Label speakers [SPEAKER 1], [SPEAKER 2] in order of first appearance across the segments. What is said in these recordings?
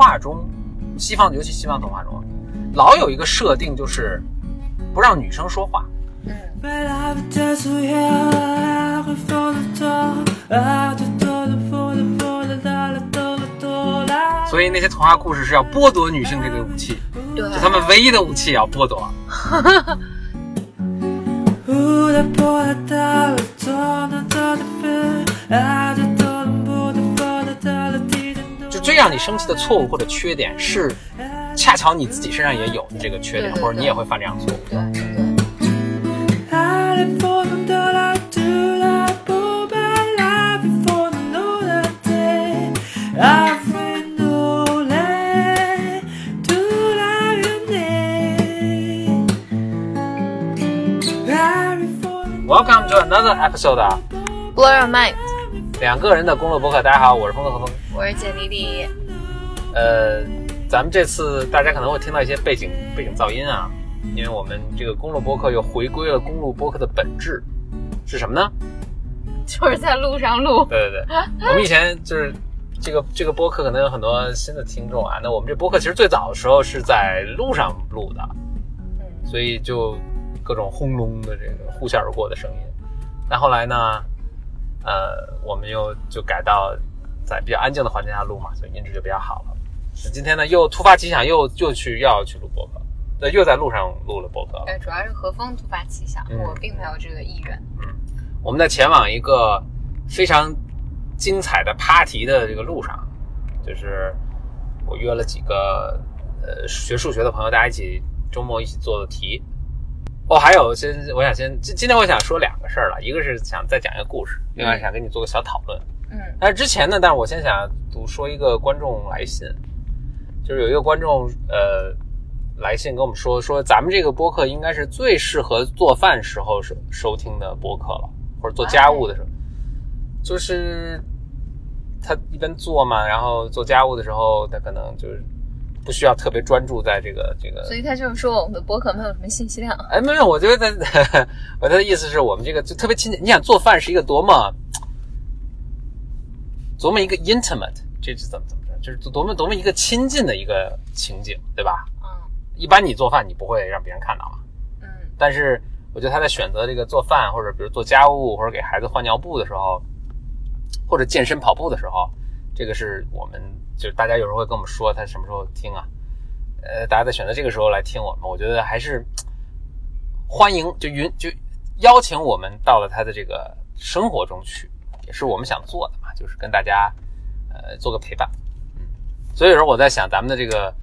[SPEAKER 1] 话中，西方尤其西方童话中，老有一个设定就是不让女生说话。所以那些童话故事是要剥夺女性这个武器，
[SPEAKER 2] 对，
[SPEAKER 1] 就他们唯一的武器要剥夺。就最让你生气的错误或者缺点，是恰巧你自己身上也有的这个缺点，或者你也会犯这样的错误。
[SPEAKER 2] 对对。
[SPEAKER 1] Welcome to another episode of
[SPEAKER 2] Blow your mind，
[SPEAKER 1] 两个人的公路博客。大家好，我是峰哥和峰。
[SPEAKER 2] 我是简丽丽。
[SPEAKER 1] 呃，咱们这次大家可能会听到一些背景背景噪音啊，因为我们这个公路播客又回归了公路播客的本质是什么呢？
[SPEAKER 2] 就是在路上录。
[SPEAKER 1] 对对对，我们以前就是这个这个播客可能有很多新的听众啊。那我们这播客其实最早的时候是在路上录的，
[SPEAKER 2] 嗯，
[SPEAKER 1] 所以就各种轰隆的这个呼啸而过的声音。那后来呢，呃，我们又就改到在比较安静的环境下录嘛，所以音质就比较好了。那今天呢，又突发奇想，又又去又要去录播客，那又在路上录了播客了。
[SPEAKER 2] 对，主要是何峰突发奇想，
[SPEAKER 1] 嗯
[SPEAKER 2] 我并没有这个意愿。
[SPEAKER 1] 嗯我们在前往一个非常精彩的 party 的这个路上，就是我约了几个呃学数学的朋友，大家一起周末一起做的题。哦，还有先我想先今今天我想说两个事儿了，一个是想再讲一个故事，另外想跟你做个小讨论。
[SPEAKER 2] 嗯
[SPEAKER 1] 但是之前呢，但是我先想读说一个观众来信，就是有一个观众呃来信跟我们说，说咱们这个播客应该是最适合做饭时候收收听的播客了，或者做家务的时候，就是他一边做嘛，然后做家务的时候，他可能就是不需要特别专注在这个这个
[SPEAKER 2] 所以他就是说我们的播客没有什么信息量。
[SPEAKER 1] 哎，没有，我觉得他，我的意思是我们这个就特别亲近。你想做饭是一个多么，多么一个 intimate，这是怎么怎么着，就是多么多么一个亲近的一个情景，对吧？
[SPEAKER 2] 嗯。
[SPEAKER 1] 一般你做饭你不会让别人看到嘛，
[SPEAKER 2] 嗯。
[SPEAKER 1] 但是我觉得他在选择这个做饭或者比如做家务或者给孩子换尿布的时候，或者健身跑步的时候，这个是我们就是大家有时候会跟我们说他什么时候听啊，呃，大家在选择这个时候来听我们，我觉得还是欢迎，就允就邀请我们到了他的这个生活中去，也是我们想做的嘛，就是跟大家呃做个陪伴。嗯，所以说我在想，咱们的这个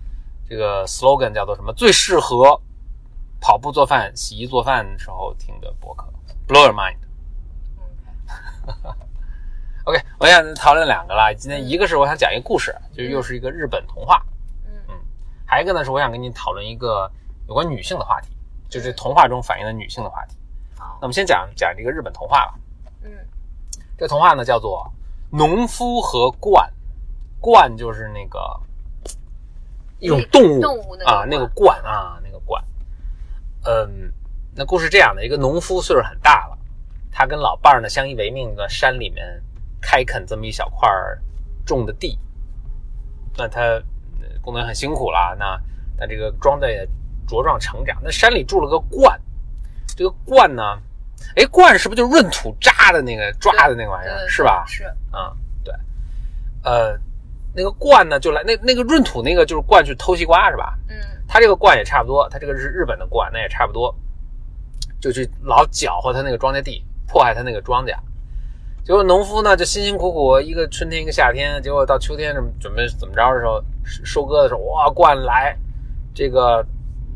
[SPEAKER 1] 这个 slogan 叫做什么？最适合跑步、做饭、洗衣、做饭时候听的博客，Blow your mind。OK，我想讨论两个啦。今天一个是我想讲一个故事，就是又是一个日本童话。
[SPEAKER 2] 嗯
[SPEAKER 1] 还有一个呢是我想跟你讨论一个有关女性的话题，就是童话中反映的女性的话题。
[SPEAKER 2] 好
[SPEAKER 1] 那我们先讲讲这个日本童话吧。
[SPEAKER 2] 嗯
[SPEAKER 1] 这童话呢叫做《农夫和鹳》，鹳就是那个一种动物
[SPEAKER 2] 动物
[SPEAKER 1] 啊，那个鹳啊，那个鹳。嗯，那故事这样的，一个农夫岁数很大了，他跟老伴儿呢相依为命的山里面开垦这么一小块儿种的地。那他呃工作也很辛苦了，那他这个庄稼也茁壮成长。那山里住了个鹳，这个鹳呢，哎，罐是不是就是闰土扎的那个抓的那个玩意儿，是吧？
[SPEAKER 2] 是
[SPEAKER 1] 啊、对，呃，那个罐呢就来那那个闰土那个就是罐去偷西瓜是吧？
[SPEAKER 2] 嗯
[SPEAKER 1] 他这个罐也差不多，他这个是日本的罐，那也差不多，就去老搅和他那个庄稼地，迫害他那个庄稼。结果农夫呢就辛辛苦苦一个春天一个夏天，结果到秋天准备怎么着的时候，收收割的时候，哇，罐来，这个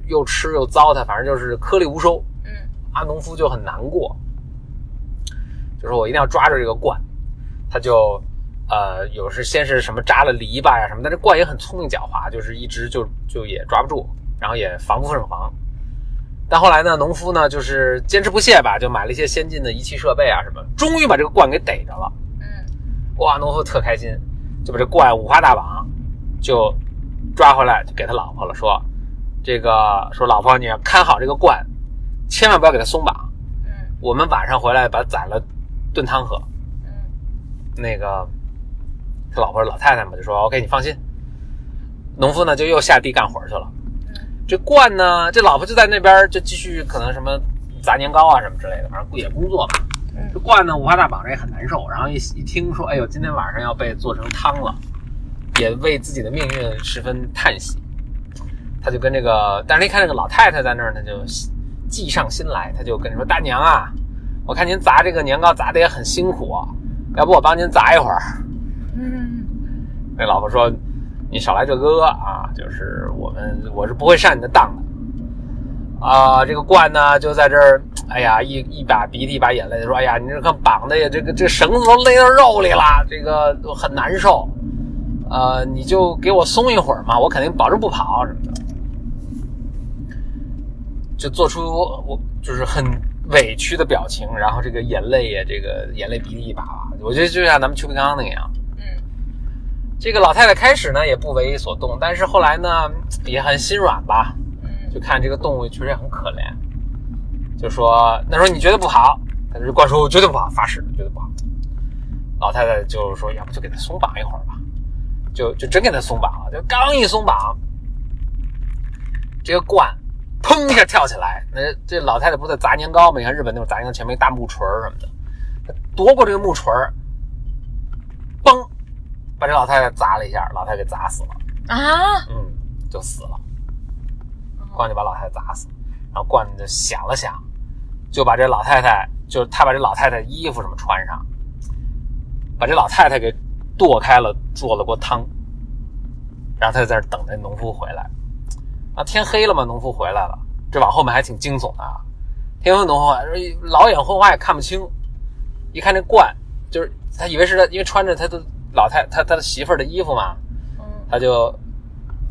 [SPEAKER 1] 又吃又糟蹋，反正就是颗粒无收。
[SPEAKER 2] 嗯
[SPEAKER 1] 啊，农夫就很难过，就说我一定要抓住这个鹳，他就呃有时先是什么扎了篱笆呀什么，但这鹳也很聪明狡猾，就是一直就就也抓不住，然后也防不胜防。但后来呢，农夫呢就是坚持不懈吧，就买了一些先进的仪器设备啊什么，终于把这个鹳给逮着了。
[SPEAKER 2] 嗯
[SPEAKER 1] 哇，农夫特开心，就把这鹳五花大绑就抓回来，就给他老婆了，说这个说老婆你要看好这个鹳，千万不要给它松绑。
[SPEAKER 2] 嗯
[SPEAKER 1] 我们晚上回来把它宰了炖汤喝。
[SPEAKER 2] 嗯
[SPEAKER 1] 那个他老婆老太太嘛就说 OK，你放心，农夫呢就又下地干活去了。
[SPEAKER 2] 嗯
[SPEAKER 1] 这罐呢，这老婆就在那边就继续可能什么砸年糕啊什么之类的，反正也工作吧。这
[SPEAKER 2] 嗯
[SPEAKER 1] 鹳呢五花大绑着也很难受，然后一一听说，哎呦，今天晚上要被做成汤了，也为自己的命运十分叹息。他就跟这个，但是一看这个老太太在那儿，他就计上心来，他就跟你说：“大娘啊，我看您砸这个年糕砸的也很辛苦啊，要不我帮您砸一会儿。”
[SPEAKER 2] 嗯
[SPEAKER 1] 那老婆说：“你少来这个啊，就是我们我是不会上你的当的。”啊，这个罐呢就在这儿，哎呀，一一把鼻涕一把眼泪的说：“哎呀，你这看绑的呀，这个这绳子都勒到肉里了，这个很难受。呃，你就给我松一会儿嘛，我肯定保证不跑什么的。”就做出我就是很委屈的表情，然后这个眼泪也这个眼泪鼻涕一把把，我觉得就像咱们邱培刚那样。
[SPEAKER 2] 嗯。
[SPEAKER 1] 这个老太太开始呢也不为所动，但是后来呢也很心软吧，
[SPEAKER 2] 嗯。
[SPEAKER 1] 就看这个动物确实也很可怜，就说那时候你觉得不好，他就光说我绝对不好，发誓绝对不好。老太太就说要不就给他松绑一会儿吧，就就真给他松绑了，就刚一松绑，这个冠砰一下跳起来，那这老太太不是在砸年糕吗？你看日本那种砸年糕前面一大木锤儿什么的，夺过这个木锤儿，嘣，把这老太太砸了一下，老太太给砸死了。
[SPEAKER 2] 啊，
[SPEAKER 1] 嗯，就死了。冠就把老太太砸死，然后冠就想了想，就把这老太太，就是他把这老太太衣服什么穿上，把这老太太给剁开了，做了锅汤，然后他就在这等那农夫回来。啊，天黑了嘛，农夫回来了，这往后面还挺惊悚的啊。天黑农夫老眼昏花也看不清，一看这冠，就是他以为是他，因为穿着他的老太他他的媳妇儿的衣服嘛，
[SPEAKER 2] 嗯
[SPEAKER 1] 他就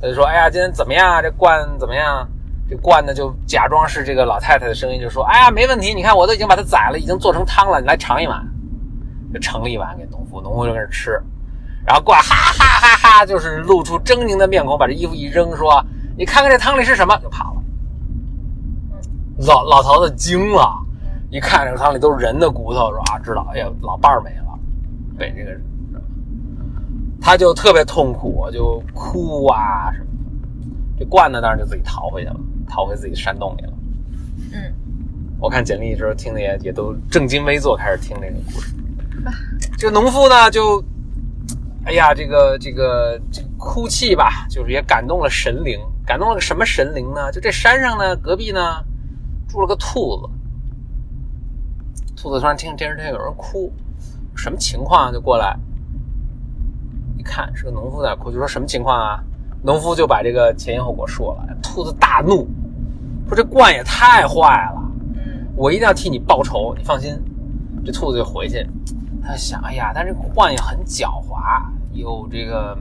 [SPEAKER 1] 他就说：“哎呀，今天怎么样啊？这罐怎么样？”这罐呢就假装是这个老太太的声音，就说：“哎呀，没问题，你看我都已经把它宰了，已经做成汤了，你来尝一碗。”就盛了一碗给农夫，农夫就跟着吃，然后罐哈哈哈哈，就是露出狰狞的面孔，把这衣服一扔，说：“你看看这汤里是什么？”就跑了。老老头子惊了，一看这个汤里都是人的骨头，说：“啊，知道，哎呀，老伴儿没了，被这个。”他就特别痛苦，就哭啊什么的。这罐子，当然就自己逃回去了，逃回自己山洞里了。
[SPEAKER 2] 嗯
[SPEAKER 1] 我看简历的时候听的也也都正襟危坐，开始听这个故事。这个农夫呢，就，哎呀，这个这个这个哭泣吧，就是也感动了神灵，感动了个什么神灵呢？就这山上呢，隔壁呢住了个兔子，兔子突然听电视台有人哭，什么情况？就过来一看，是个农夫在哭，就说什么情况啊？农夫就把这个前因后果说了，兔子大怒，说这罐也太坏了。我一定要替你报仇，你放心。这兔子就回去，他想，哎呀，但这鹳也很狡猾，有这个，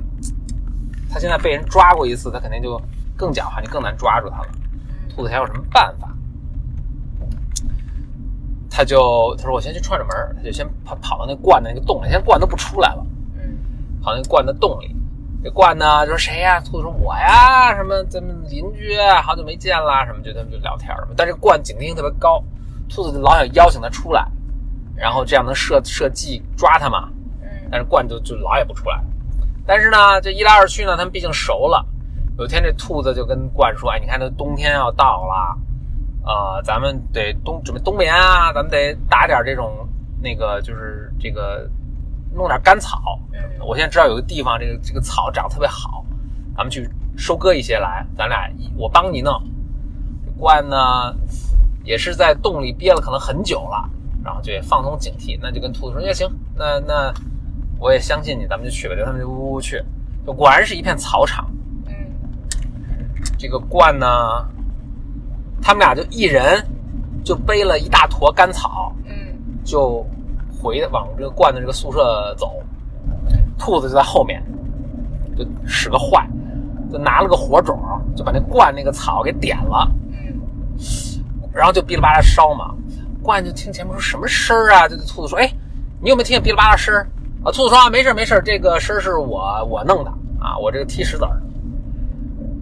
[SPEAKER 1] 他现在被人抓过一次，他肯定就更狡猾，你更难抓住它了。兔子还有什么办法？他就他说我先去串着门儿，他就先跑跑到那罐的那个洞里，现在罐都不出来了，
[SPEAKER 2] 嗯
[SPEAKER 1] 跑那罐的洞里。这罐呢就说谁呀、兔子说我呀，什么咱们邻居啊，好久没见啦，什么就他们就聊天儿嘛。但是罐警惕性特别高，兔子就老想邀请他出来，然后这样能设设计抓他嘛。
[SPEAKER 2] 嗯
[SPEAKER 1] 但是罐就就老也不出来。但是呢，这一来二去呢，他们毕竟熟了。有一天，这兔子就跟鹳说：“哎，你看这冬天要到了，呃，咱们得冬准备冬眠啊，咱们得打点这种那个，就是这个弄点干草。
[SPEAKER 2] 嗯
[SPEAKER 1] 我现在知道有个地方，这个这个草长得特别好，咱们去收割一些来，咱俩我帮你弄。这鹳呢，也是在洞里憋了可能很久了，然后就也放松警惕，那就跟兔子说：“那行，那那我也相信你，咱们就去吧。”就他们就呜呜去，就果然是一片草场。
[SPEAKER 2] 嗯
[SPEAKER 1] 这个罐呢，他们俩就一人就背了一大坨干草，
[SPEAKER 2] 嗯
[SPEAKER 1] 就回往这个罐的这个宿舍走。兔子就在后面，就使个坏，就拿了个火种，就把那罐那个草给点了。
[SPEAKER 2] 嗯
[SPEAKER 1] 然后就哔哩吧啦烧嘛。罐就听前面说什么声儿啊？就对兔子说：“哎，你有没有听见哔哩吧啦声儿？”啊，兔子说：“啊，没事没事，这个声儿是我我弄的啊，我这个踢石子儿的。”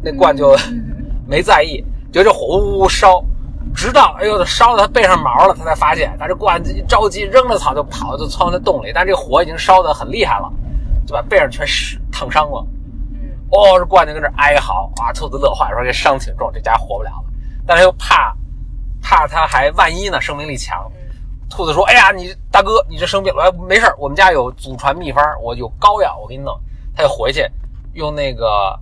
[SPEAKER 1] 那罐就 没在意，觉得这火呜呜烧，直到哎呦烧到他背上毛了，他才发现，他这罐一着急扔了草就跑，就窜到那洞里，但这火已经烧得很厉害了，就把背上全湿烫伤了。
[SPEAKER 2] 嗯
[SPEAKER 1] 哦，这罐就跟这哀嚎啊，兔子乐坏了，说这伤挺重，这家活不了了。但是又怕怕他还万一呢，生命力强。
[SPEAKER 2] 嗯
[SPEAKER 1] 兔子说：“哎呀，你大哥，你这生病了，哎没事儿我们家有祖传秘方，我有膏药，我给你弄。”他就回去用那个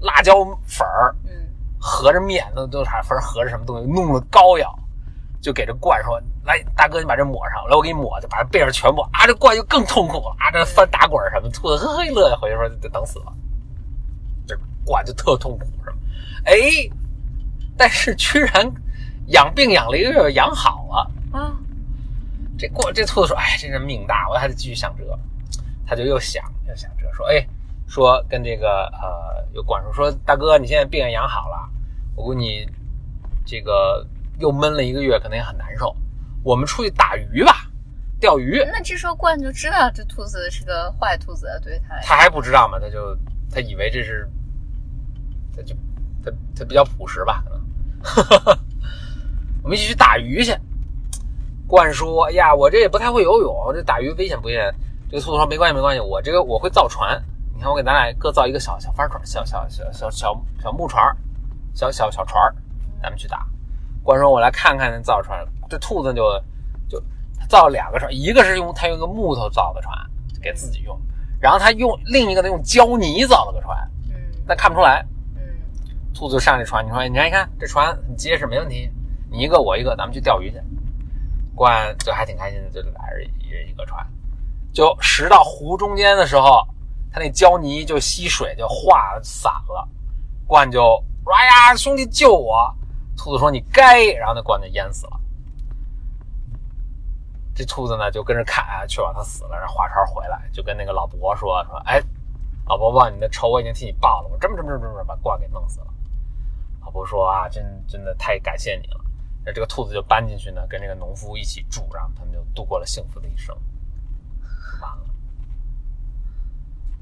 [SPEAKER 1] 辣椒粉儿
[SPEAKER 2] 嗯
[SPEAKER 1] 合着面，那都啥粉儿合着什么东西，弄了膏药，就给这罐说：“来，大哥，你把这抹上，来我给你抹，就把这背上全抹。啊，这罐就更痛苦了，啊，这翻打滚什么，兔子呵呵一乐，回去说就等死了。这罐就特痛苦，是吧？哎，但是居然养病养了一个月，养好了。
[SPEAKER 2] 啊，
[SPEAKER 1] 这过这兔子说：“哎，真是命大，我还得继续想辙。”他就又想又想辙，说：“哎，说跟这个呃有管叔说大哥，你现在病也养好了，我估计你这个又闷了一个月，可能也很难受。我们出去打鱼吧，钓鱼。
[SPEAKER 2] 那这时候冠就知道这兔子是个坏兔子，对他
[SPEAKER 1] 他还不知道嘛，他就他以为这是，他就他他比较朴实吧，可能。我们一起去打鱼去。冠说：“哎呀，我这也不太会游泳，这打鱼危险不危险？”这个兔子说：“没关系，没关系，我这个我会造船。你看，我给咱俩各造一个小小帆船，小小小小小小木船，小小小船，咱们去打。”关说：“我来看看那造船。”这兔子就就造了两个船，一个是用他用个木头造的船给自己用，然后他用另一个呢用胶泥造了个船，
[SPEAKER 2] 嗯
[SPEAKER 1] 但看不出来。
[SPEAKER 2] 嗯
[SPEAKER 1] 兔子上这船，你说，你看，你看这船很结实，没问题。你一个我一个，咱们去钓鱼去。关就还挺开心的，就俩人一人一个船。就驶到湖中间的时候，他那胶泥就吸水就化散了。罐就说：“哎呀，兄弟救我！”兔子说：“你该。”然后那罐就淹死了。这兔子呢就跟着看啊，确保他死了，然后华超回来，就跟那个老伯说：“说，哎，老伯伯，你的仇我已经替你报了，我这么这么这么这么把罐给弄死了。”老伯说：“啊，真真的太感谢你了。”那这个兔子就搬进去呢，跟这个农夫一起住，然后他们就度过了幸福的一生。完了，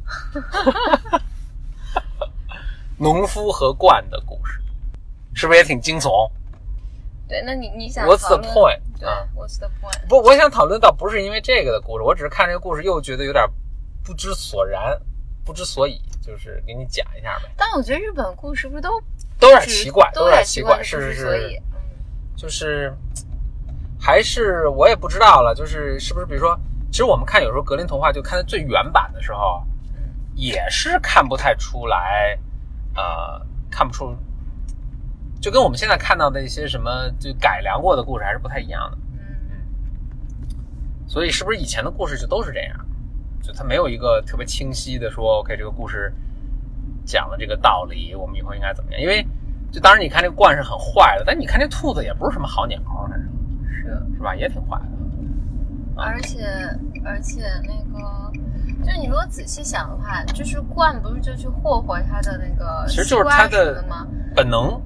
[SPEAKER 1] 农夫和鹳的故事，是不是也挺惊悚？
[SPEAKER 2] 对，那你你想
[SPEAKER 1] What's the point？
[SPEAKER 2] 对
[SPEAKER 1] 啊
[SPEAKER 2] ，What's the point？
[SPEAKER 1] 不，我想讨论倒不是因为这个的故事，我只是看这个故事又觉得有点不知所然、不知所以，就是给你讲一下呗，
[SPEAKER 2] 但我觉得日本故事不是都
[SPEAKER 1] 都有点奇怪，
[SPEAKER 2] 都
[SPEAKER 1] 有点奇怪，是是是就是还是我也不知道了，就是是不是比如说，其实我们看有时候格林童话就看的最原版的时候，也是看不太出来，呃，看不出，就跟我们现在看到的一些什么就改良过的故事还是不太一样的。
[SPEAKER 2] 嗯
[SPEAKER 1] 所以是不是以前的故事就都是这样？就它没有一个特别清晰的说，OK，这个故事讲了这个道理，我们以后应该怎么样？因为就当然你看这个鹳是很坏的，但你看这兔子也不是什么好鸟，反正
[SPEAKER 2] 是，
[SPEAKER 1] 是吧？也挺坏的。
[SPEAKER 2] 而且而且那个。就是你如果仔细想的话，就是鹳不是就去霍霍他的那个
[SPEAKER 1] 其实就是他的？本能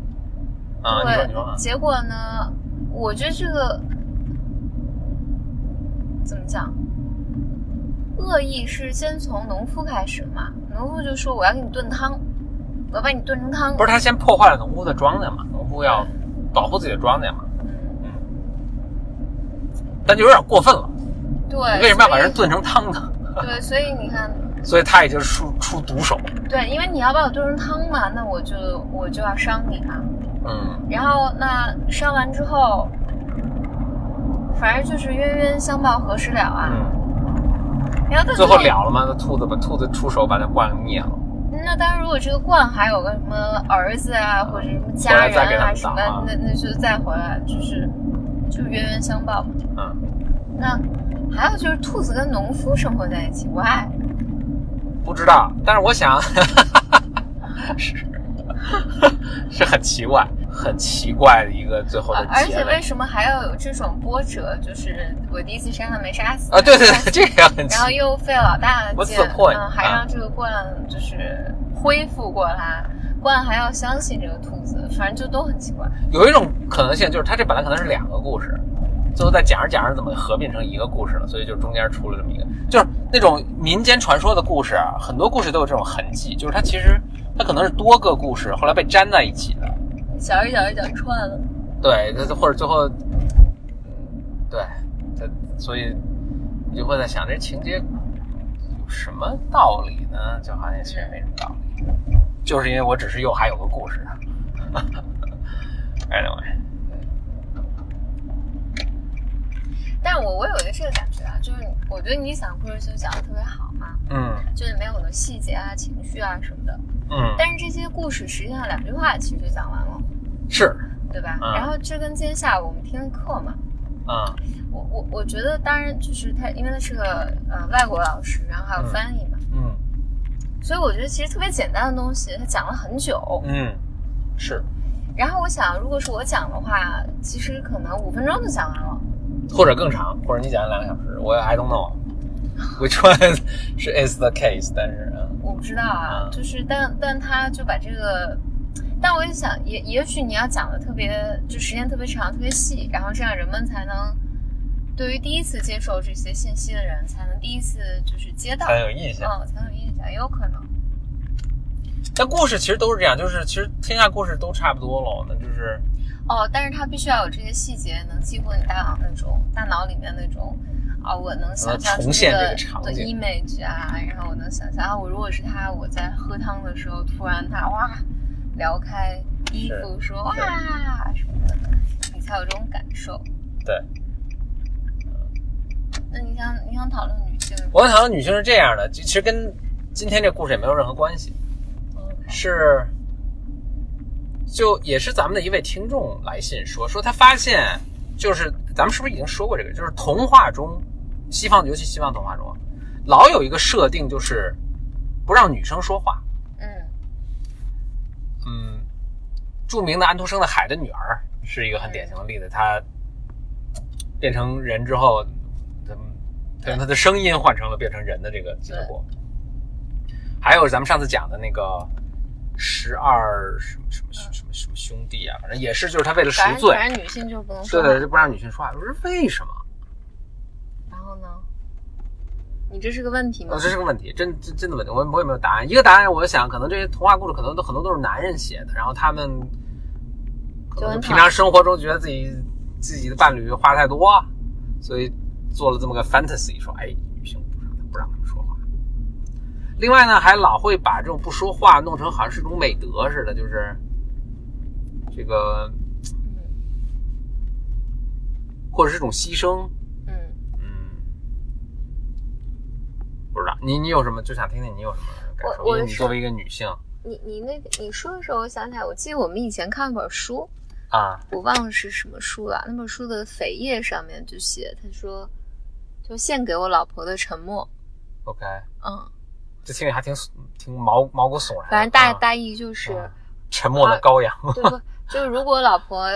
[SPEAKER 1] 啊，你说
[SPEAKER 2] 对，
[SPEAKER 1] 你说啊，
[SPEAKER 2] 结果呢，我觉得这个怎么讲？恶意是先从农夫开始嘛，农夫就说我要给你炖汤，我要把你炖成汤。
[SPEAKER 1] 不是他先破坏了农夫的庄稼嘛？农夫要保护自己的庄稼嘛？
[SPEAKER 2] 嗯，
[SPEAKER 1] 但就有点过分了，
[SPEAKER 2] 对，
[SPEAKER 1] 为什么要把人炖成汤呢？
[SPEAKER 2] 对，所以你看，
[SPEAKER 1] 所以他也就是出出毒手。
[SPEAKER 2] 对，因为你要把我炖成汤嘛，那我就我就要伤你嘛。
[SPEAKER 1] 嗯，
[SPEAKER 2] 然后那伤完之后，反正就是冤冤相报何时了啊。
[SPEAKER 1] 嗯，
[SPEAKER 2] 然后
[SPEAKER 1] 最后了了吗？那兔子把兔子出手把那罐给灭了。
[SPEAKER 2] 那当然，如果这个罐还有个什么儿子啊，或者什么家人啊什么那那就再回来，就是就冤冤相报嘛。
[SPEAKER 1] 嗯，
[SPEAKER 2] 那还有就是兔子跟农夫生活在一起，why？
[SPEAKER 1] 不知道，但是我想 是 是很奇怪，很奇怪的一个最后的
[SPEAKER 2] 而且为什么还要有这种波折？就是我第一次杀他没杀死
[SPEAKER 1] 啊！对对对，这个也很奇
[SPEAKER 2] 然后又费老大劲
[SPEAKER 1] ，the point？
[SPEAKER 2] 嗯，还
[SPEAKER 1] 啊
[SPEAKER 2] 让这个罐就是恢复过来，罐还要相信这个兔子，反正就都很奇怪。
[SPEAKER 1] 有一种可能性，就是它这本来可能是两个故事，最后再讲着讲着怎么合并成一个故事了，所以就中间出了这么一个，就是那种民间传说的故事啊，很多故事都有这种痕迹，就是它其实它可能是多个故事后来被粘在一起的，
[SPEAKER 2] 小一小一小串了，
[SPEAKER 1] 对，它或者最后，对，它所以你就会在想这情节有什么道理呢？就好像其实没什么道理。就是因为我只是又还有个故事。anyway，
[SPEAKER 2] 但是我我有一个这个感觉啊，就是我觉得你讲故事就讲的特别好嘛，
[SPEAKER 1] 嗯
[SPEAKER 2] 就是没有很多细节啊、情绪啊什么的。
[SPEAKER 1] 嗯，
[SPEAKER 2] 但是这些故事实际上两句话其实就讲完了，
[SPEAKER 1] 是，
[SPEAKER 2] 对吧？
[SPEAKER 1] 嗯
[SPEAKER 2] 然后这跟今天下午我们听的课嘛，
[SPEAKER 1] 嗯
[SPEAKER 2] 我我我觉得当然就是他，因为他是个呃外国老师，然后还有
[SPEAKER 1] 嗯
[SPEAKER 2] 翻译嘛，
[SPEAKER 1] 嗯
[SPEAKER 2] 所以我觉得其实特别简单的东西，他讲了很久。
[SPEAKER 1] 嗯，是，
[SPEAKER 2] 然后我想，如果是我讲的话，其实可能五分钟就讲完了。
[SPEAKER 1] 或者更长，或者你讲两个小时，我 I don't know which one 是 is the case，但是嗯
[SPEAKER 2] 我不知道啊，
[SPEAKER 1] 嗯
[SPEAKER 2] 就是但但他就把这个，但我也想，也也许你要讲的特别，就时间特别长、特别细，然后这样人们才能对于第一次接受这些信息的人，才能第一次就是接到，
[SPEAKER 1] 才有印象。
[SPEAKER 2] 嗯，才有印象，也有可能。
[SPEAKER 1] 但故事其实都是这样，就是其实天下故事都差不多了，那就是
[SPEAKER 2] 哦，但是它必须要有这些细节，能激活你大脑那种大脑里面那种啊、我能想象出
[SPEAKER 1] 重现
[SPEAKER 2] 的
[SPEAKER 1] 景
[SPEAKER 2] image 啊，然后我能想象啊，我如果是他，我在喝汤的时候，突然他哇撩开衣服说哇什么的，你才有这种感受。
[SPEAKER 1] 对。
[SPEAKER 2] 那你想你想讨论女性？
[SPEAKER 1] 我想讨论女性是这样的，其实跟今天这故事也没有任何关系，是就也是咱们的一位听众来信说，说他发现就是咱们是不是已经说过这个？就是童话中，西方尤其西方童话中，老有一个设定就是不让女生说话。
[SPEAKER 2] 嗯
[SPEAKER 1] 嗯，著名的安徒生的《海的女儿》是一个很典型的例子。她变成人之后，他他用她的声音换成了变成人的这个结果。还有咱们上次讲的那个十二什么什么什么什么兄弟啊，反正也是，就是他为了赎罪，
[SPEAKER 2] 反正女性就不能说话。
[SPEAKER 1] 对对，就不让女性说话。我说为什么？
[SPEAKER 2] 然后呢？你这是个问题吗
[SPEAKER 1] 呃，？这是个问题，真真真的问题，我我也没有答案。一个答案，我想可能这些童话故事可能都很多都是男人写的，然后他们可能平常生活中觉得自己自己的伴侣话太多，所以做了这么个 fantasy，说哎，女性不让不让他们说话。另外呢，还老会把这种不说话弄成好像是一种美德似的，就是这个
[SPEAKER 2] 嗯
[SPEAKER 1] 或者是一种牺牲，
[SPEAKER 2] 嗯。
[SPEAKER 1] 嗯，不知道你你有什么就想听听你有什么感受？因为你作为一个女性
[SPEAKER 2] 你你那个你说的时候，我想起来，我记得我们以前看过本书，
[SPEAKER 1] 啊，
[SPEAKER 2] 我忘了是什么书了。那本书的扉页上面就写，他说，就献给我老婆的沉默。
[SPEAKER 1] OK，
[SPEAKER 2] 嗯，
[SPEAKER 1] 这听着还挺挺毛毛骨悚然。
[SPEAKER 2] 反正大
[SPEAKER 1] 啊
[SPEAKER 2] 大意就是，
[SPEAKER 1] 啊沉默的羔羊。
[SPEAKER 2] 对不？就是如果老婆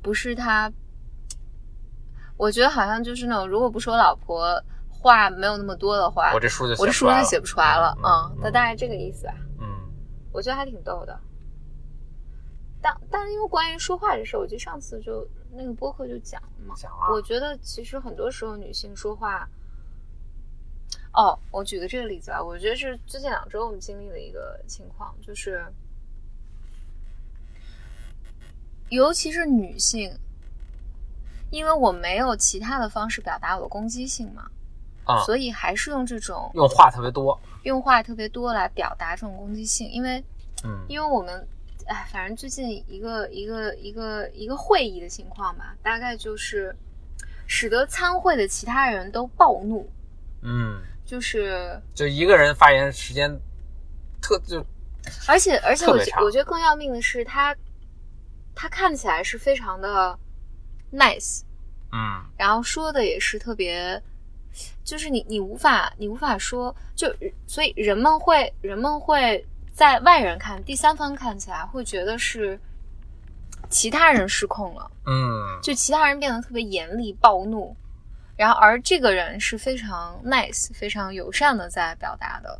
[SPEAKER 2] 不是他，我觉得好像就是那种，如果不是我老婆话没有那么多的话，
[SPEAKER 1] 我这书就
[SPEAKER 2] 我这书就写不出来了。
[SPEAKER 1] 嗯
[SPEAKER 2] 嗯，那大概这个意思吧。
[SPEAKER 1] 嗯
[SPEAKER 2] 我觉得还挺逗的。但但因为关于说话这事，我记得上次就那个播客就讲了嘛。
[SPEAKER 1] 讲了
[SPEAKER 2] 我觉得其实很多时候女性说话，哦，我举个这个例子啊，我觉得是最近两周我们经历的一个情况，就是尤其是女性，因为我没有其他的方式表达我的攻击性嘛，
[SPEAKER 1] 啊，
[SPEAKER 2] 所以还是用这种
[SPEAKER 1] 用话特别多。
[SPEAKER 2] 用话特别多来表达这种攻击性，因为。
[SPEAKER 1] 嗯
[SPEAKER 2] 因为我们，哎，反正最近一个一个一个一个会议的情况吧，大概就是使得参会的其他人都暴怒，
[SPEAKER 1] 嗯，
[SPEAKER 2] 就是
[SPEAKER 1] 就一个人发言时间特就
[SPEAKER 2] 而且而且我觉我觉得更要命的是他，他看起来是非常的 nice，
[SPEAKER 1] 嗯
[SPEAKER 2] 然后说的也是特别，就是你你无法你无法说，就所以人们会人们会在外人看第三方看起来会觉得是其他人失控了。
[SPEAKER 1] 嗯
[SPEAKER 2] 就其他人变得特别严厉、暴怒，然后而这个人是非常 nice、非常友善的在表达的。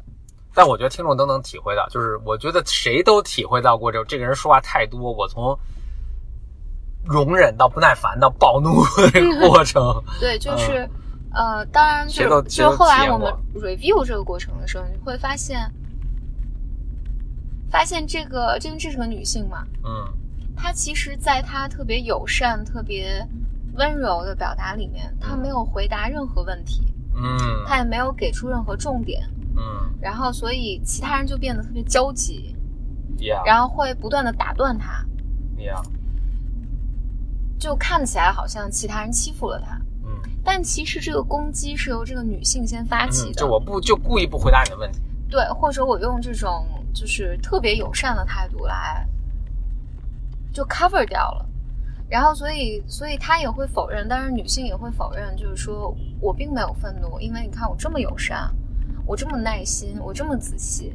[SPEAKER 1] 但我觉得听众都能体会到，就是我觉得谁都体会到过这这个人说话太多，我从容忍到不耐烦到暴怒的这个过程。
[SPEAKER 2] 对，就是、呃，当然就就后来我们 review 这个过程的时候，你会发现，发现这个这这是个女性嘛，
[SPEAKER 1] 嗯
[SPEAKER 2] 她其实在她特别友善、特别温柔的表达里面，他没有回答任何问题，
[SPEAKER 1] 嗯。
[SPEAKER 2] 他也没有给出任何重点。
[SPEAKER 1] 嗯。
[SPEAKER 2] 然后所以其他人就变得特别焦急
[SPEAKER 1] ，，Yeah。
[SPEAKER 2] 然后会不断的打断他
[SPEAKER 1] ，Yeah，
[SPEAKER 2] 就看起来好像其他人欺负了他，
[SPEAKER 1] 嗯。
[SPEAKER 2] 但其实这个攻击是由这个女性先发起
[SPEAKER 1] 嗯，
[SPEAKER 2] 的，
[SPEAKER 1] 就我不就故意不回答你的问题，
[SPEAKER 2] 对，或者我用这种就是特别友善的态度来就 cover 掉了。然后，所以，所以他也会否认，但是女性也会否认，就是说我并没有愤怒，因为你看我这么友善，我这么耐心，我这么仔细，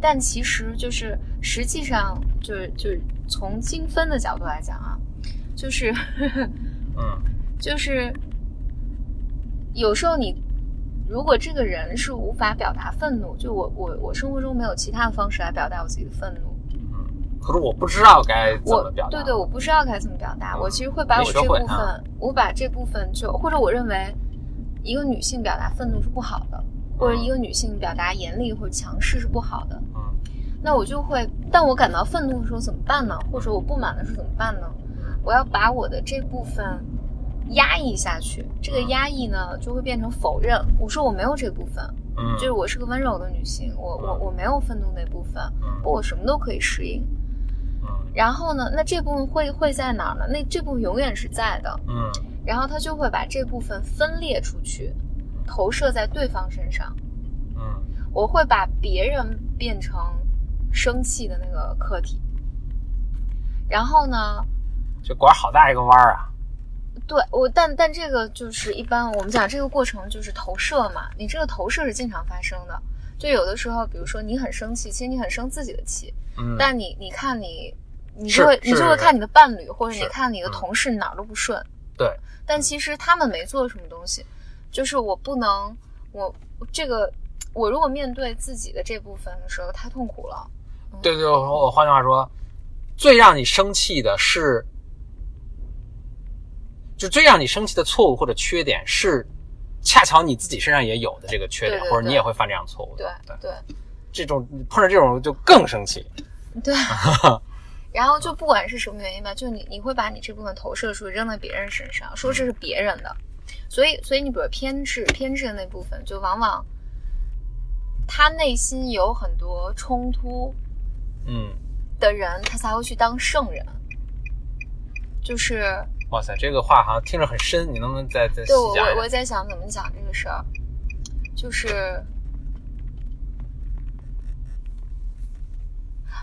[SPEAKER 2] 但其实就是实际上就是就是从精分的角度来讲啊，就是
[SPEAKER 1] 嗯。
[SPEAKER 2] 就是有时候你如果这个人是无法表达愤怒，就我我我生活中没有其他的方式来表达我自己的愤怒，
[SPEAKER 1] 嗯，可是我不知道该怎么表达，
[SPEAKER 2] 对对，我不知道该怎么表达，
[SPEAKER 1] 嗯
[SPEAKER 2] 我其实会把我这部分，
[SPEAKER 1] 啊
[SPEAKER 2] 我把这部分就或者我认为一个女性表达愤怒是不好的，或者一个女性表达严厉或者强势是不好的，
[SPEAKER 1] 嗯
[SPEAKER 2] 那我就会，但我感到愤怒的时候怎么办呢？或者我不满的时候怎么办呢？我要把我的这部分压抑下去，这个压抑呢就会变成否认。我说我没有这部分，
[SPEAKER 1] 嗯，
[SPEAKER 2] 就是我是个温柔的女性，我我我没有愤怒那部分，我什么都可以适应。
[SPEAKER 1] 嗯
[SPEAKER 2] 然后呢，那这部分会会在哪儿呢？那这部分永远是在的。
[SPEAKER 1] 嗯
[SPEAKER 2] 然后他就会把这部分分裂出去，投射在对方身上。
[SPEAKER 1] 嗯
[SPEAKER 2] 我会把别人变成生气的那个客体。然后呢，
[SPEAKER 1] 这拐好大一个弯儿啊，
[SPEAKER 2] 对我，但但这个就是一般我们讲这个过程就是投射嘛，你这个投射是经常发生的。就有的时候，比如说你很生气，其实你很生自己的气，
[SPEAKER 1] 嗯，
[SPEAKER 2] 但你你看你，你就会你就会看你的伴侣或者你看你的
[SPEAKER 1] 嗯。
[SPEAKER 2] 同事哪儿都不顺，
[SPEAKER 1] 对，
[SPEAKER 2] 但其实他们没做什么东西，就是我不能，我这个我如果面对自己的这部分的时候太痛苦了，
[SPEAKER 1] 对对，我我换句话说，最让你生气的是，就最让你生气的错误或者缺点是，恰巧你自己身上也有的这个缺点，
[SPEAKER 2] 对对
[SPEAKER 1] 或者你也会犯这样的错误
[SPEAKER 2] 对。
[SPEAKER 1] 对，
[SPEAKER 2] 对。
[SPEAKER 1] 这种碰上这种就更生气。
[SPEAKER 2] 对。然后就不管是什么原因吧，就你你会把你这部分投射出去扔在别人身上，说这是别人的，所以所以你比如偏执偏执的那部分，就往往他内心有很多冲突
[SPEAKER 1] 嗯，
[SPEAKER 2] 的人，他才会去当圣人，就是
[SPEAKER 1] 哇塞，这个话好像听着很深，你能不能再再
[SPEAKER 2] 对我？我我在想怎么讲这个事儿，就是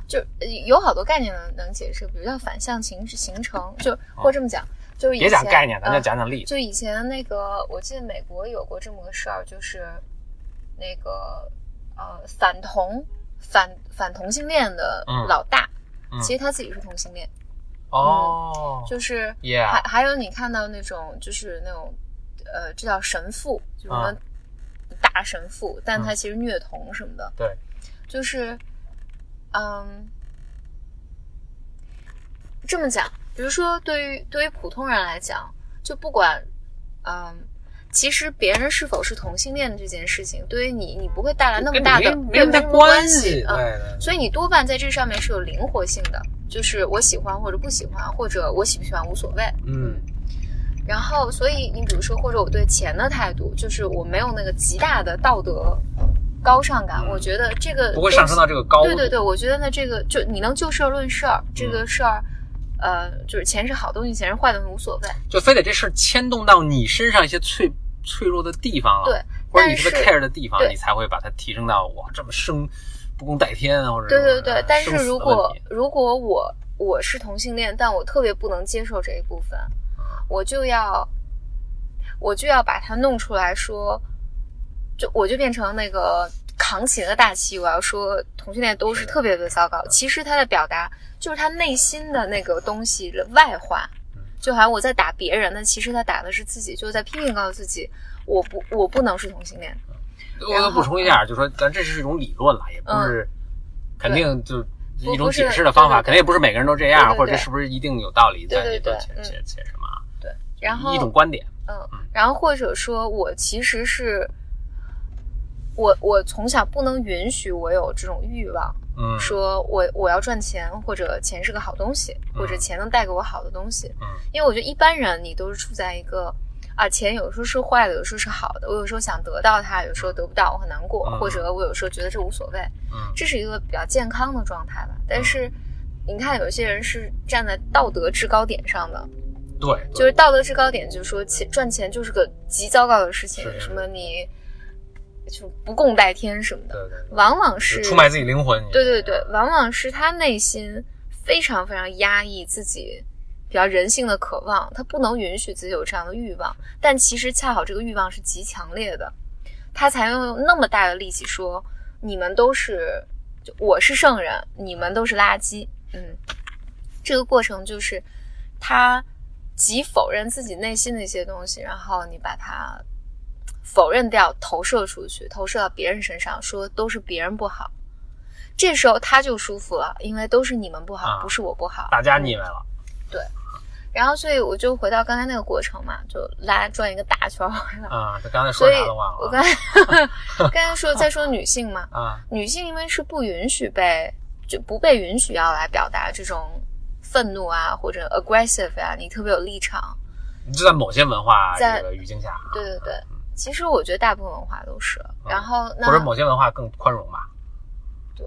[SPEAKER 2] 就呃有好多概念能能解释，比如叫反向形形成，就或这么讲，就
[SPEAKER 1] 别
[SPEAKER 2] 前
[SPEAKER 1] 讲概念，咱就
[SPEAKER 2] 呃
[SPEAKER 1] 讲讲例子。
[SPEAKER 2] 就以前那个，我记得美国有过这么个事儿，就是那个呃反同反反同性恋的
[SPEAKER 1] 嗯
[SPEAKER 2] 老大，
[SPEAKER 1] 嗯
[SPEAKER 2] 其实他自己是同性恋，
[SPEAKER 1] 哦，
[SPEAKER 2] 就是还
[SPEAKER 1] Yeah，
[SPEAKER 2] 还有你看到那种就是那种呃，这叫神父，就什么
[SPEAKER 1] 啊
[SPEAKER 2] 大神父，但他其实虐童什么的，
[SPEAKER 1] 对，
[SPEAKER 2] 就是嗯，这么讲，比如说对于对于普通人来讲，就不管嗯。其实别人是否是同性恋这件事情，对于你，你不会带来那么大的
[SPEAKER 1] 没没什么关
[SPEAKER 2] 系，嗯，
[SPEAKER 1] 对对。
[SPEAKER 2] 所以你多半在这上面是有灵活性的，就是我喜欢或者不喜欢，或者我喜不喜欢无所谓。
[SPEAKER 1] 嗯
[SPEAKER 2] 然后，所以你比如说，或者我对钱的态度，就是我没有那个极大的道德高尚感。
[SPEAKER 1] 嗯
[SPEAKER 2] 我觉得这个
[SPEAKER 1] 不会上升到这个高度。
[SPEAKER 2] 对对对，我觉得呢，这个就你能就事儿论事儿，这
[SPEAKER 1] 嗯
[SPEAKER 2] 个事儿，呃，就是钱是好东西，钱是坏东西无所谓。
[SPEAKER 1] 就非得这事儿牵动到你身上一些脆脆弱的地方了，
[SPEAKER 2] 对，
[SPEAKER 1] 或者你特别 care 的地方，你才会把它提升到哇这么生不共戴天啊，或者
[SPEAKER 2] 对对对，但是如果如果我我是同性恋，但我特别不能接受这一部分，我就要我就要把它弄出来说，就我就变成那个扛起那个大旗，我要说同性恋都是特别特别糟糕。其实他的表达就是他内心的那个东西的外化，就好像我在打别人，那其实他打的是自己，就在拼命告诉自己，我不我不能是同性恋。
[SPEAKER 1] 我要补充一下，就说咱这是一种理论了，也不是肯定就一种解释的方法，肯定也不是每个人都这样，
[SPEAKER 2] 对对对
[SPEAKER 1] 或者这是不是一定有道理，
[SPEAKER 2] 对
[SPEAKER 1] 咱也
[SPEAKER 2] 对对嗯
[SPEAKER 1] 都且且且什么啊，
[SPEAKER 2] 对，然后
[SPEAKER 1] 一种观点，
[SPEAKER 2] 嗯，然后或者说我其实是，我我从小不能允许我有这种欲望，
[SPEAKER 1] 嗯，
[SPEAKER 2] 说我我要赚钱，或者钱是个好东西，
[SPEAKER 1] 嗯。
[SPEAKER 2] 或者钱能带给我好的东西，
[SPEAKER 1] 嗯。
[SPEAKER 2] 因为我觉得一般人你都是处在一个啊，钱有时候是坏的，有时候是好的。我有时候想得到它，有时候得不到，我很难过，
[SPEAKER 1] 嗯。
[SPEAKER 2] 或者我有时候觉得这无所谓，
[SPEAKER 1] 嗯。
[SPEAKER 2] 这是一个比较健康的状态吧。但是你看，有些人是站在道德制高点上的，
[SPEAKER 1] 对，对。
[SPEAKER 2] 就是道德制高点，就是说钱赚钱就是个极糟糕的事情，什么你就不共戴天什么的，
[SPEAKER 1] 对对对，
[SPEAKER 2] 往往是
[SPEAKER 1] 出卖自己灵魂。
[SPEAKER 2] 对对对，往往是他内心非常非常压抑自己比较人性的渴望，他不能允许自己有这样的欲望，但其实恰好这个欲望是极强烈的，他才用那么大的力气说你们都是，就我是圣人，你们都是垃圾。嗯，这个过程就是他极否认自己内心的一些东西，然后你把它否认掉，投射出去，投射到别人身上，说都是别人不好。这时候他就舒服了，因为都是你们不好，
[SPEAKER 1] 啊
[SPEAKER 2] 不是我不好。
[SPEAKER 1] 大家腻歪了。
[SPEAKER 2] 对然后，所以我就回到刚才那个过程嘛，就拉转一个大圈儿回来。
[SPEAKER 1] 啊，他刚才说
[SPEAKER 2] 所以
[SPEAKER 1] 啥都忘了。
[SPEAKER 2] 我刚才 刚才说在说女性嘛，
[SPEAKER 1] 啊，
[SPEAKER 2] 女性因为是不允许被就不被允许要来表达这种愤怒啊或者 aggressive 啊，你特别有立场。
[SPEAKER 1] 你就在某些文化
[SPEAKER 2] 在
[SPEAKER 1] 这个语境下，
[SPEAKER 2] 对对对，其实我觉得大部分文化都是。然后那
[SPEAKER 1] 或者某些文化更宽容吧。
[SPEAKER 2] 对，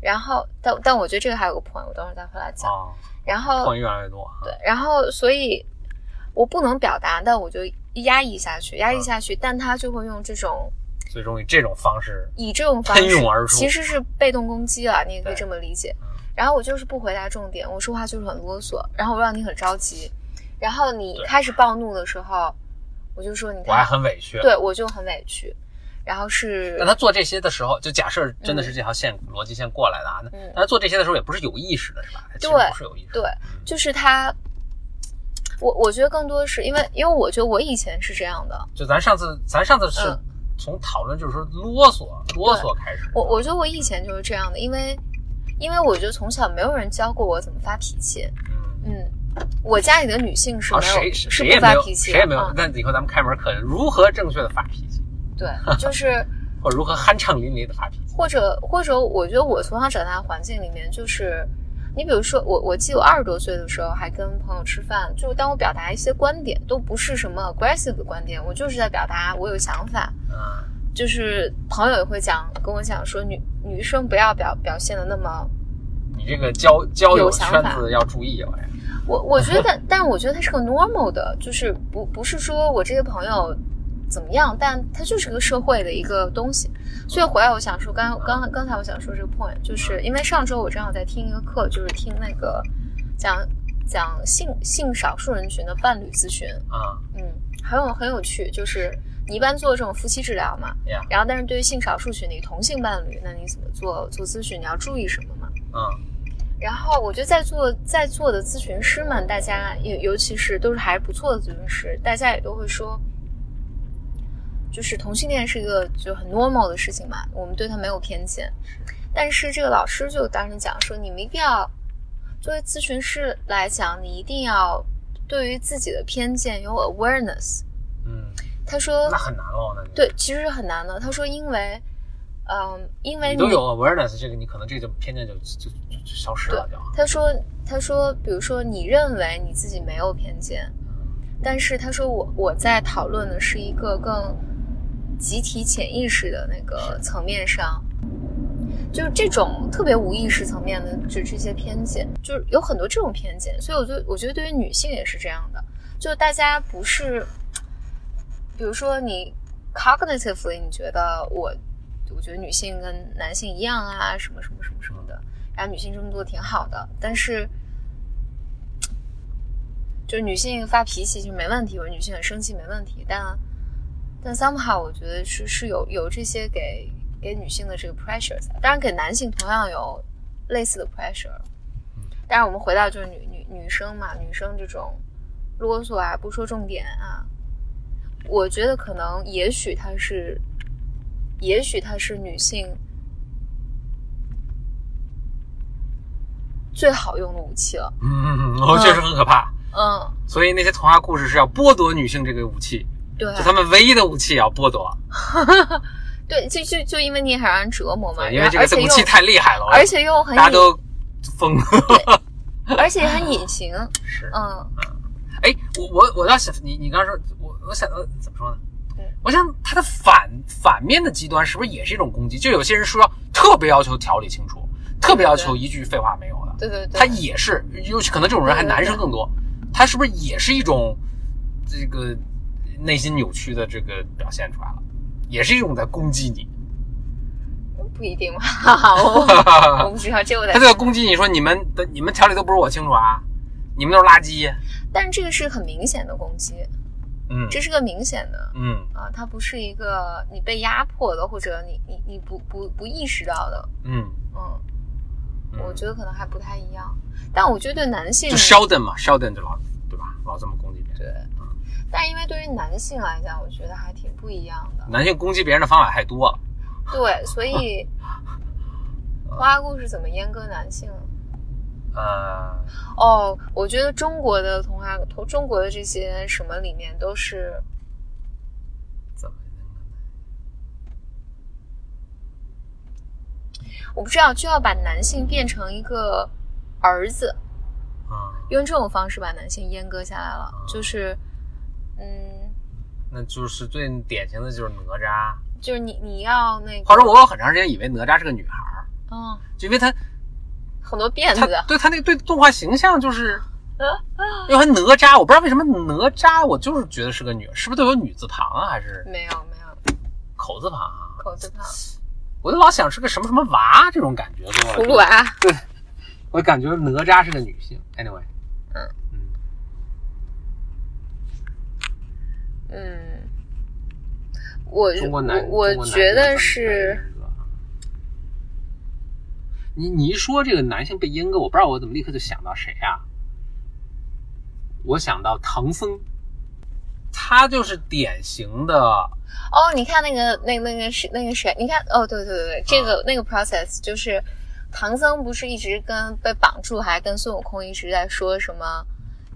[SPEAKER 2] 然后但但我觉得这个还有个 point，我等会儿再回来讲。
[SPEAKER 1] 啊，
[SPEAKER 2] 然后
[SPEAKER 1] point 越来越多。
[SPEAKER 2] 对，然后所以我不能表达，但我就压抑下去，压抑下去，但他就会用这种
[SPEAKER 1] 最终以这种方式，
[SPEAKER 2] 以这种方
[SPEAKER 1] 喷
[SPEAKER 2] 式
[SPEAKER 1] 涌而出
[SPEAKER 2] 其实是被动攻击了，你也可以这么理解
[SPEAKER 1] 嗯。
[SPEAKER 2] 然后我就是不回答重点，我说话就是很啰嗦，然后我让你很着急，然后你开始暴怒的时候，我就说你
[SPEAKER 1] 我还，很委屈。
[SPEAKER 2] 对我就很委屈，然后是
[SPEAKER 1] 那他做这些的时候，就假设真的是这条线、逻辑线过来的啊，那他做这些的时候也不是有意识的，是吧？
[SPEAKER 2] 对
[SPEAKER 1] 不是有意识的。
[SPEAKER 2] 对，就是他。我我觉得更多的是因为，因为我觉得我以前是这样的，
[SPEAKER 1] 就咱上次，咱上次是
[SPEAKER 2] 嗯
[SPEAKER 1] 从讨论就是说啰嗦啰嗦开始。
[SPEAKER 2] 我我觉得我以前就是这样的，因为因为我觉得从小没有人教过我怎么发脾气，
[SPEAKER 1] 嗯，
[SPEAKER 2] 嗯，我家里的女性是
[SPEAKER 1] 啊，
[SPEAKER 2] 没有、
[SPEAKER 1] 谁
[SPEAKER 2] 是
[SPEAKER 1] 谁也没有，
[SPEAKER 2] 不发脾气的，
[SPEAKER 1] 谁也没有
[SPEAKER 2] 嗯。
[SPEAKER 1] 那以后咱们开门课，如何正确的发脾气，
[SPEAKER 2] 对，就是
[SPEAKER 1] 或者如何酣畅淋漓的发脾气。
[SPEAKER 2] 或者或者，我觉得我从小长大的环境里面，就是你比如说我，我记得我二十多岁的时候还跟朋友吃饭，就是当我表达一些观点，都不是什么 aggressive 的观点，我就是在表达我有想法。
[SPEAKER 1] 嗯，
[SPEAKER 2] 就是朋友也会讲跟我讲说女女生不要表表现的那么，
[SPEAKER 1] 你这个交交友圈子要注意，我呀。
[SPEAKER 2] 我我觉得，但我觉得他是个 normal 的，就是不不是说我这些朋友怎么样，但他就是个社会的一个东西。所以回来我想说，刚刚刚才我想说这个 point，就是因为上周我正好在听一个课，就是听那个讲讲性性少数人群的伴侣咨询，
[SPEAKER 1] 啊，
[SPEAKER 2] 嗯，很有很有趣，就是你一般做这种夫妻治疗嘛，
[SPEAKER 1] 呀，
[SPEAKER 2] 然后但是对于性少数群体同性伴侣，那你怎么做做咨询？你要注意什么嘛？
[SPEAKER 1] 嗯
[SPEAKER 2] 然后我觉得在座在座的咨询师们，大家尤尤其是都是还是不错的咨询师，大家也都会说，就是同性恋是一个就很 normal 的事情嘛，我们对他没有偏见。但是这个老师就当时讲说，你们一定要作为咨询师来讲，你一定要对于自己的偏见有 awareness。
[SPEAKER 1] 嗯，
[SPEAKER 2] 他说
[SPEAKER 1] 那，很难哦，那就
[SPEAKER 2] 对，其实是很难的。他说，因为，嗯，因为
[SPEAKER 1] 你都有 awareness，这个你可能这个偏见就就就就消失了，就
[SPEAKER 2] 他说：“他说，比如说，你认为你自己没有偏见，但是他说我我在讨论的是一个更集体潜意识的那个层面上，就是这种特别无意识层面的，就这些偏见，就是有很多这种偏见。所以我觉得，我觉得对于女性也是这样的，就大家不是，比如说你 cognitively 你觉得我，我觉得女性跟男性一样啊，什么什么什么什么的。”然后女性这么做挺好的，但是就是女性发脾气就没问题，或者女性很生气没问题，但但 somehow 我觉得是是有有这些给给女性的这个 pressure 在，当然给男性同样有类似的 pressure。但是我们回到就是女女女生嘛，女生这种啰嗦啊，不说重点啊，我觉得可能也许她是，也许它是女性。最好用的武器了。
[SPEAKER 1] 嗯嗯嗯，哦，确实很可怕。
[SPEAKER 2] 嗯，
[SPEAKER 1] 所以那些童话故事是要剥夺女性这个武器，
[SPEAKER 2] 对，
[SPEAKER 1] 就他们唯一的武器也要剥夺，
[SPEAKER 2] 对，就就就因为你很让人折磨嘛，
[SPEAKER 1] 对因为这个武器太厉害了，
[SPEAKER 2] 而且又很，
[SPEAKER 1] 大家都疯了。
[SPEAKER 2] 而且很隐形。
[SPEAKER 1] 是，
[SPEAKER 2] 嗯
[SPEAKER 1] 哎，我我我倒想你，你刚刚说我我想呃怎么说呢
[SPEAKER 2] 嗯？
[SPEAKER 1] 我想它的反反面的极端是不是也是一种攻击？就有些人说特别要求条理清楚，特别要求一句废话没有的，
[SPEAKER 2] 对对对，
[SPEAKER 1] 他也是，尤其可能这种人还男生更多，他是不是也是一种这个内心扭曲的这个表现出来了？也是一种在攻击你，
[SPEAKER 2] 不一定吧？哈哈，我 我不知道，这我得
[SPEAKER 1] 他就在攻击你说你们的你们条理都不是我清楚啊，你们都是垃圾，
[SPEAKER 2] 但是这个是很明显的攻击，
[SPEAKER 1] 嗯
[SPEAKER 2] 这是个明显的
[SPEAKER 1] 嗯
[SPEAKER 2] 啊，它不是一个你被压迫的，或者你你你不不不意识到的，
[SPEAKER 1] 嗯，
[SPEAKER 2] 嗯，
[SPEAKER 1] 嗯
[SPEAKER 2] 我觉得可能还不太一样。但我觉得对男性
[SPEAKER 1] 就 Sheldon 嘛，Sheldon 就老对吧，老这么攻击别人。
[SPEAKER 2] 对，但是因为对于男性来讲，我觉得还挺不一样的。
[SPEAKER 1] 男性攻击别人的方法太多了，
[SPEAKER 2] 对，所以 花花故事怎么阉割男性？
[SPEAKER 1] 呃，
[SPEAKER 2] 哦，我觉得中国的童话，中国的这些什么里面都是
[SPEAKER 1] 怎么
[SPEAKER 2] 我不知道，就要把男性变成一个儿子，
[SPEAKER 1] 啊？
[SPEAKER 2] 用这种方式把男性阉割下来了，就是，嗯，
[SPEAKER 1] 那就是最典型的就是哪吒，
[SPEAKER 2] 就是你你要那个，
[SPEAKER 1] 话说我有很长时间以为哪吒是个女孩儿，
[SPEAKER 2] 嗯，
[SPEAKER 1] 就因为她
[SPEAKER 2] 很多辫子，
[SPEAKER 1] 对他那个对动画形象就是，因为还哪吒，我不知道为什么哪吒，我就是觉得是个女，是不是都有女字旁啊，还是
[SPEAKER 2] 没有没有。
[SPEAKER 1] 口字旁啊？
[SPEAKER 2] 口字旁，
[SPEAKER 1] 我就老想是个什么什么娃这种感觉，对吧？
[SPEAKER 2] 葫芦娃，
[SPEAKER 1] 对，我感觉哪吒是个女性。Anyway，
[SPEAKER 2] 嗯。
[SPEAKER 1] 嗯，
[SPEAKER 2] 嗯，我我我觉得是，
[SPEAKER 1] 你你一说这个男性被阉割，我不知道我怎么立刻就想到谁啊？我想到唐僧，他就是典型的
[SPEAKER 2] 哦，你看那个那那个是那个谁？你看哦，对对对对，这
[SPEAKER 1] 啊
[SPEAKER 2] 个、那个 process 就是唐僧不是一直跟被绑住，还跟孙悟空一直在说什么？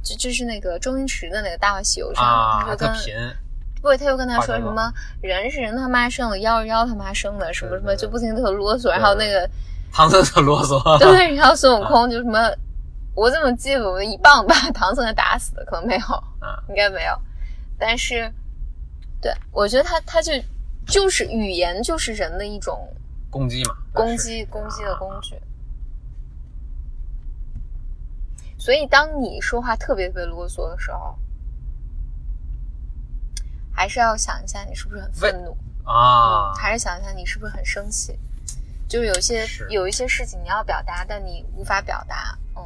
[SPEAKER 2] 就就是那个周星驰的那个《大话西游》上，
[SPEAKER 1] 啊，
[SPEAKER 2] 他就跟不，他又跟他说什么人是人他妈生的，妖是妖他妈生的，什么什么，就不停地特啰嗦。然后那个
[SPEAKER 1] 唐僧很啰嗦，
[SPEAKER 2] 对，然后孙悟空就什么，我怎么记得我一棒把 唐僧给打死的？可能没有，
[SPEAKER 1] 嗯
[SPEAKER 2] 应该没有。但是，对我觉得他他就就是语言就是人的一种
[SPEAKER 1] 攻击嘛，
[SPEAKER 2] 攻击攻击的工具。所以，当你说话特别特别啰嗦的时候，还是要想一下你是不是很愤怒，
[SPEAKER 1] 啊，
[SPEAKER 2] 还是想一下你是不是很生气。就是有些有一些事情你要表达，但你无法表达，嗯，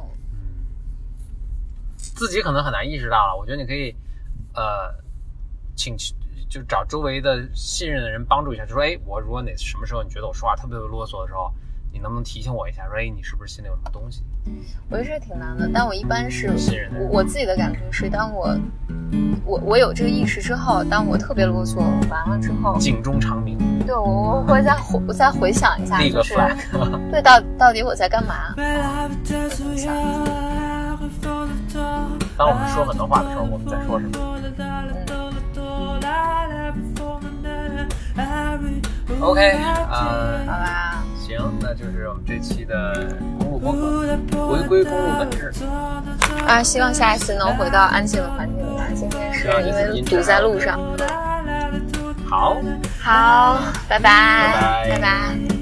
[SPEAKER 1] 自己可能很难意识到了。我觉得你可以，呃，请就找周围的信任的人帮助一下，就说，哎，我如果哪什么时候你觉得我说话特别特别啰嗦的时候，你能不能提醒我一下，说，哎，你是不是心里有什么东西？
[SPEAKER 2] 我觉得这挺难的。但我一般是我我自己的感觉是，当我我我有这个意识之后，当我特别啰嗦完了之后，
[SPEAKER 1] 警钟长鸣，
[SPEAKER 2] 对我我会再回我再回想一下，
[SPEAKER 1] 立个
[SPEAKER 2] 就是
[SPEAKER 1] flag。
[SPEAKER 2] 对到到底我在干嘛？
[SPEAKER 1] 当我们说很多话的时候，我们在说什么嗯？OK，呃，
[SPEAKER 2] 好吧，
[SPEAKER 1] 行那就是我们这期的公路播客回归公路本质
[SPEAKER 2] 啊希望下一次能回到安静的环境里今天是因为堵在路上
[SPEAKER 1] 好
[SPEAKER 2] 好拜拜
[SPEAKER 1] 拜拜。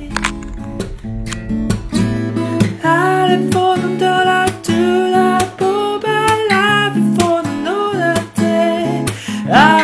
[SPEAKER 2] i for the
[SPEAKER 3] i do but I live for the no day i